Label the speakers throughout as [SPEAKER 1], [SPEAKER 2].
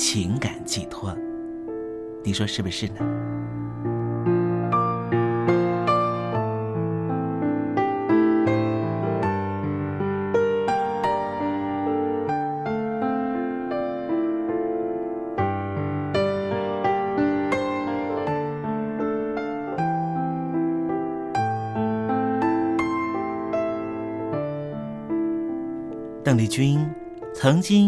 [SPEAKER 1] 情感寄托，你说是不是呢？邓丽君。曾经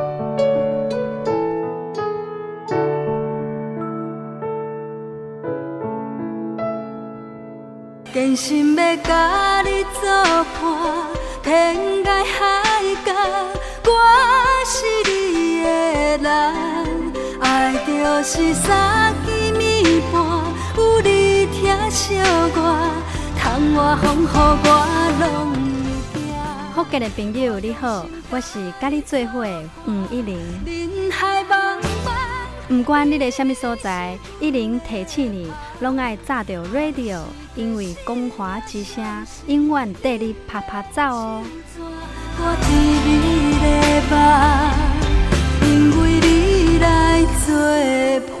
[SPEAKER 2] 真心要甲你作伴，天涯海角，我是你的人。爱就是三更暝半，有你疼惜我，窗外风雨我拢会惊。
[SPEAKER 3] 福建的朋友你好，我是甲你做伙的黄一玲。不管你在什么所在，一零提醒你，拢爱炸着 radio，因为光华之声永远带你啪啪走哦。
[SPEAKER 2] 我，因为你来作伴。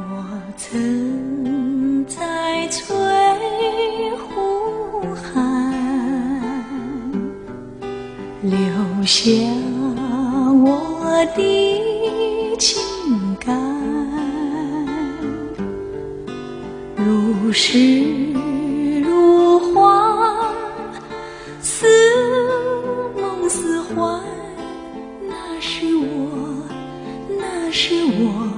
[SPEAKER 2] 我曾在翠湖畔留下我的情感，如诗如画，似梦似幻，那是我，那是我。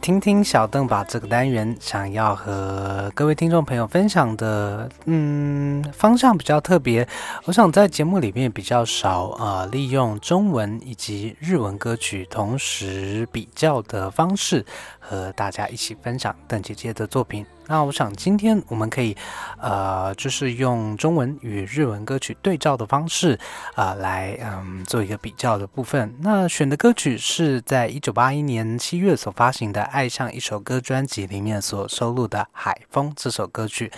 [SPEAKER 4] 听听小邓把这个单元想要和各位听众朋友分享的，嗯，方向比较特别。我想在节目里面比较少啊利用中文以及日文歌曲同时比较的方式，和大家一起分享邓姐姐的作品。那我想今天我们可以，呃，就是用中文与日文歌曲对照的方式，啊，来嗯做一个比较的部分。那选的歌曲是在一九八一年七月所发行的《爱上一首歌》专辑里面所收录的《海风》这首歌曲。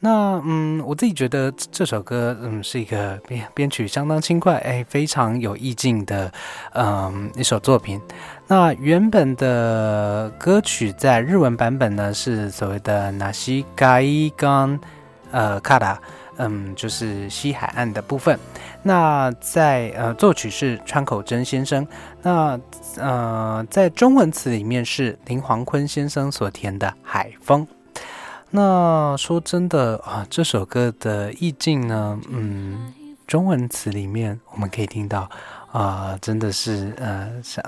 [SPEAKER 4] 那嗯，我自己觉得这首歌嗯是一个编编曲相当轻快，哎，非常有意境的嗯一首作品。那原本的歌曲在日文版本呢是所谓的 Nashi Gai Gan 呃卡达，嗯，就是西海岸的部分。那在呃，作曲是川口真先生。那呃，在中文词里面是林煌坤先生所填的《海风》。那说真的啊，这首歌的意境呢，嗯，中文词里面我们可以听到啊，真的是呃，想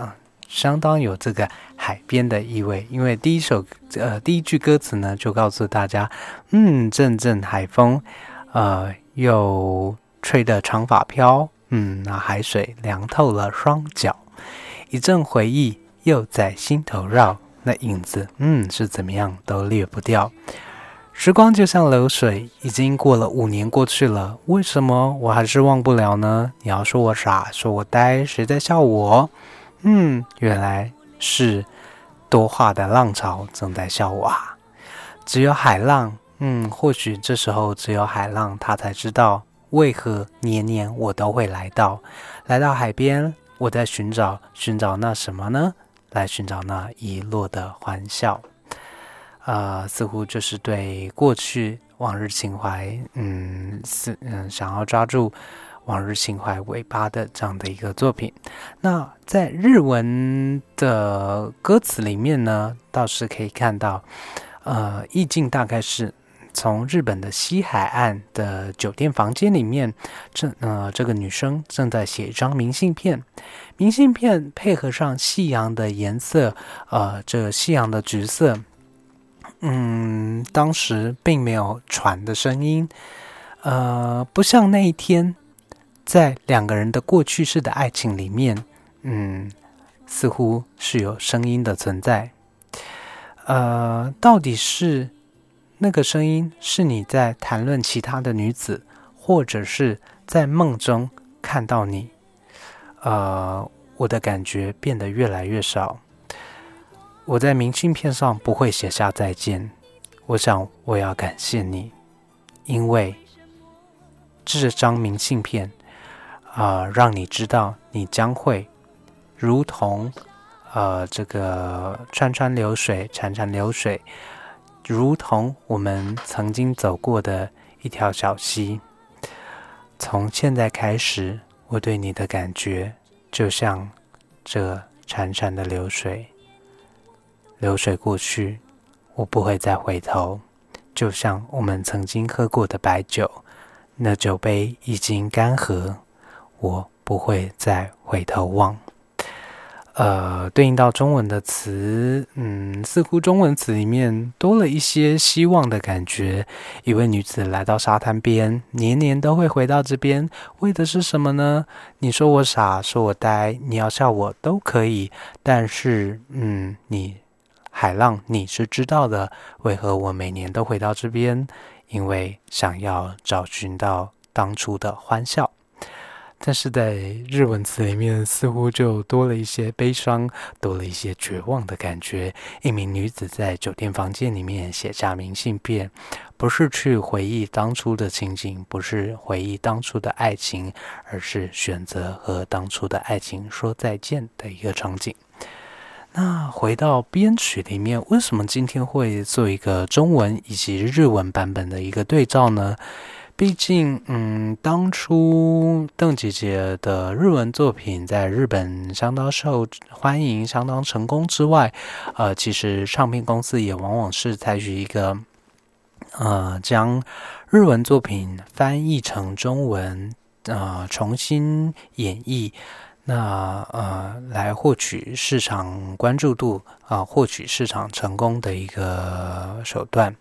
[SPEAKER 4] 相当有这个海边的意味。因为第一首呃第一句歌词呢，就告诉大家，嗯，阵阵海风，呃，又吹得长发飘，嗯，那海水凉透了双脚，一阵回忆又在心头绕，那影子，嗯，是怎么样都掠不掉。时光就像流水，已经过了五年过去了，为什么我还是忘不了呢？你要说我傻，说我呆，谁在笑我？嗯，原来是多话的浪潮正在笑我啊！只有海浪，嗯，或许这时候只有海浪，他才知道为何年年我都会来到，来到海边，我在寻找，寻找那什么呢？来寻找那遗落的欢笑。呃，似乎就是对过去往日情怀，嗯，是嗯，想要抓住往日情怀尾巴的这样的一个作品。那在日文的歌词里面呢，倒是可以看到，呃，意境大概是从日本的西海岸的酒店房间里面，正呃，这个女生正在写一张明信片，明信片配合上夕阳的颜色，呃，这夕阳的橘色。嗯，当时并没有船的声音，呃，不像那一天，在两个人的过去式的爱情里面，嗯，似乎是有声音的存在。呃，到底是那个声音是你在谈论其他的女子，或者是在梦中看到你？呃，我的感觉变得越来越少。我在明信片上不会写下再见。我想我要感谢你，因为这张明信片啊，让你知道你将会如同呃这个川川流水、潺潺流水，如同我们曾经走过的一条小溪。从现在开始，我对你的感觉就像这潺潺的流水。流水过去，我不会再回头。就像我们曾经喝过的白酒，那酒杯已经干涸，我不会再回头望。呃，对应到中文的词，嗯，似乎中文词里面多了一些希望的感觉。一位女子来到沙滩边，年年都会回到这边，为的是什么呢？你说我傻，说我呆，你要笑我都可以，但是，嗯，你。海浪，你是知道的。为何我每年都回到这边？因为想要找寻到当初的欢笑。但是在日文词里面，似乎就多了一些悲伤，多了一些绝望的感觉。一名女子在酒店房间里面写下明信片，不是去回忆当初的情景，不是回忆当初的爱情，而是选择和当初的爱情说再见的一个场景。那回到编曲里面，为什么今天会做一个中文以及日文版本的一个对照呢？毕竟，嗯，当初邓姐姐的日文作品在日本相当受欢迎、相当成功之外，呃，其实唱片公司也往往是采取一个，呃，将日文作品翻译成中文，呃，重新演绎。那呃，来获取市场关注度啊，获取市场成功的一个手段。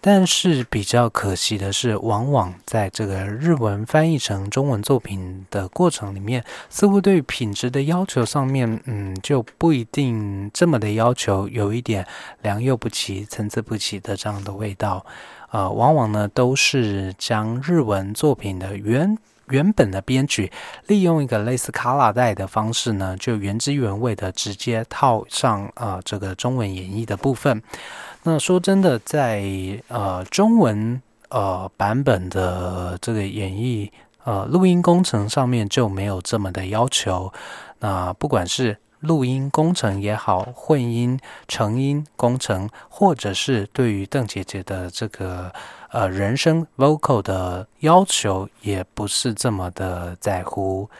[SPEAKER 4] 但是比较可惜的是，往往在这个日文翻译成中文作品的过程里面，似乎对品质的要求上面，嗯，就不一定这么的要求，有一点良莠不齐、参差不齐的这样的味道。呃，往往呢，都是将日文作品的原。原本的编曲利用一个类似卡拉带的方式呢，就原汁原味的直接套上呃这个中文演绎的部分。那说真的，在呃中文呃版本的这个演绎呃录音工程上面就没有这么的要求。那不管是录音工程也好，混音、成音工程，或者是对于邓姐姐的这个呃人声 vocal 的要求，也不是这么的在乎。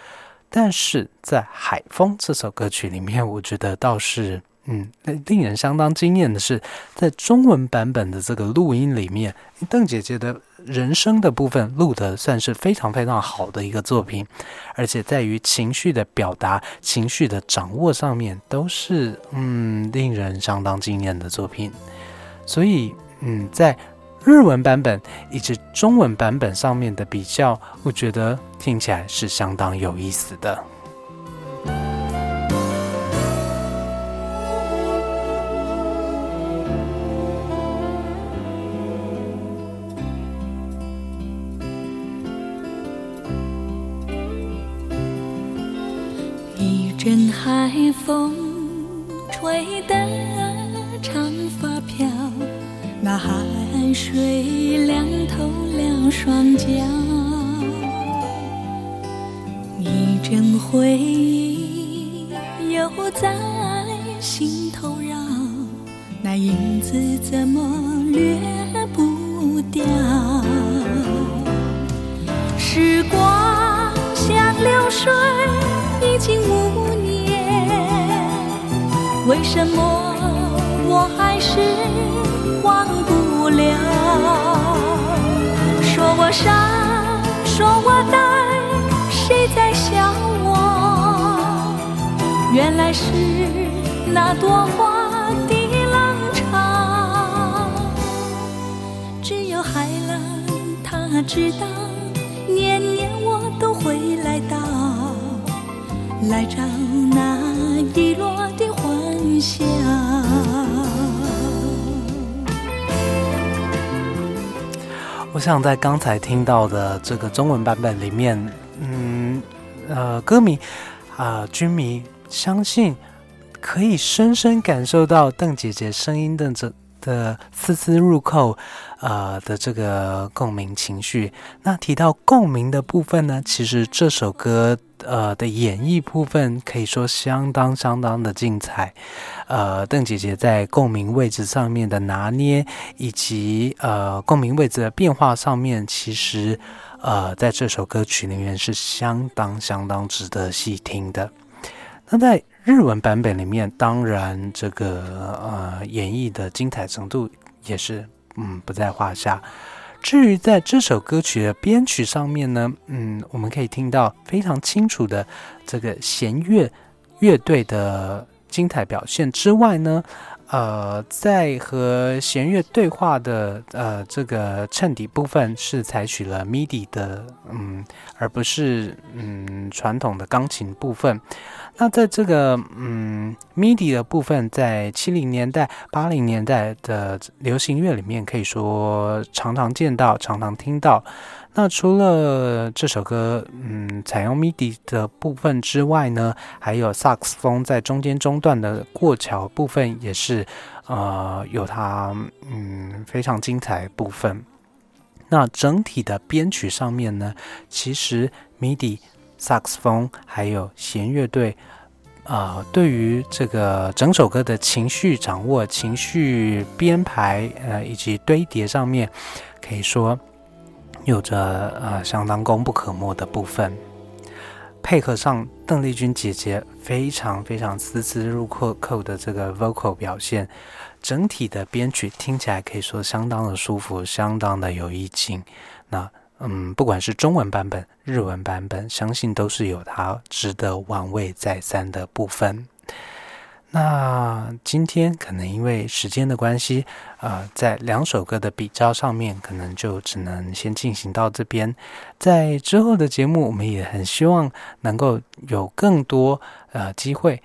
[SPEAKER 4] 但是在《海风》这首歌曲里面，我觉得倒是。嗯，令人相当惊艳的是，在中文版本的这个录音里面，邓姐姐的人声的部分录的算是非常非常好的一个作品，而且在于情绪的表达、情绪的掌握上面，都是嗯令人相当惊艳的作品。所以，嗯，在日文版本以及中文版本上面的比较，我觉得听起来是相当有意思的。
[SPEAKER 2] 一阵海风吹得长发飘，那海水凉透了双脚。一阵回忆又在心头绕，那影子怎么掠不掉？已经无。为什么我还是忘不了？说我傻，说我呆，谁在笑我？原来是那朵花的浪潮。只有海浪，他知道，年来找那遗落的幻想。
[SPEAKER 4] 我想在刚才听到的这个中文版本里面，嗯，呃，歌迷啊，军迷相信可以深深感受到邓姐姐声音的这的丝丝入扣，呃的这个共鸣情绪。那提到共鸣的部分呢，其实这首歌。呃的演绎部分可以说相当相当的精彩，呃，邓姐姐在共鸣位置上面的拿捏，以及呃共鸣位置的变化上面，其实呃在这首歌曲里面是相当相当值得细听的。那在日文版本里面，当然这个呃演绎的精彩程度也是嗯不在话下。至于在这首歌曲的编曲上面呢，嗯，我们可以听到非常清楚的这个弦乐乐队的精彩表现之外呢，呃，在和弦乐对话的呃这个衬底部分是采取了 MIDI 的，嗯，而不是嗯传统的钢琴部分。那在这个嗯，MIDI 的部分，在七零年代、八零年代的流行乐里面，可以说常常见到、常常听到。那除了这首歌，嗯，采用 MIDI 的部分之外呢，还有萨克斯风在中间中段的过桥部分，也是呃有它嗯非常精彩部分。那整体的编曲上面呢，其实 MIDI。萨克斯风还有弦乐队，呃，对于这个整首歌的情绪掌握、情绪编排，呃，以及堆叠上面，可以说有着呃相当功不可没的部分。配合上邓丽君姐姐非常非常丝丝入扣扣的这个 vocal 表现，整体的编曲听起来可以说相当的舒服，相当的有意境。那。嗯，不管是中文版本、日文版本，相信都是有它值得玩味再三的部分。那今天可能因为时间的关系，呃，在两首歌的比较上面，可能就只能先进行到这边。在之后的节目，我们也很希望能够有更多呃机会，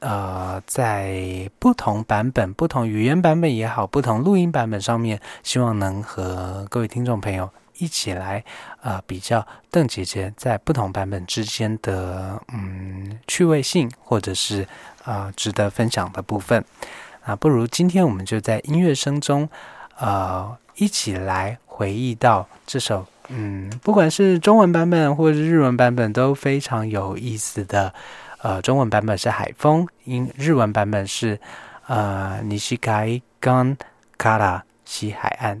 [SPEAKER 4] 呃，在不同版本、不同语言版本也好，不同录音版本上面，希望能和各位听众朋友。一起来，呃，比较邓姐姐在不同版本之间的嗯趣味性，或者是啊值得分享的部分。啊，不如今天我们就在音乐声中，呃，一起来回忆到这首嗯，不管是中文版本或者是日文版本都非常有意思的
[SPEAKER 2] 呃，中文版本是海风，英日文版本是呃尼西盖冈卡拉西海岸。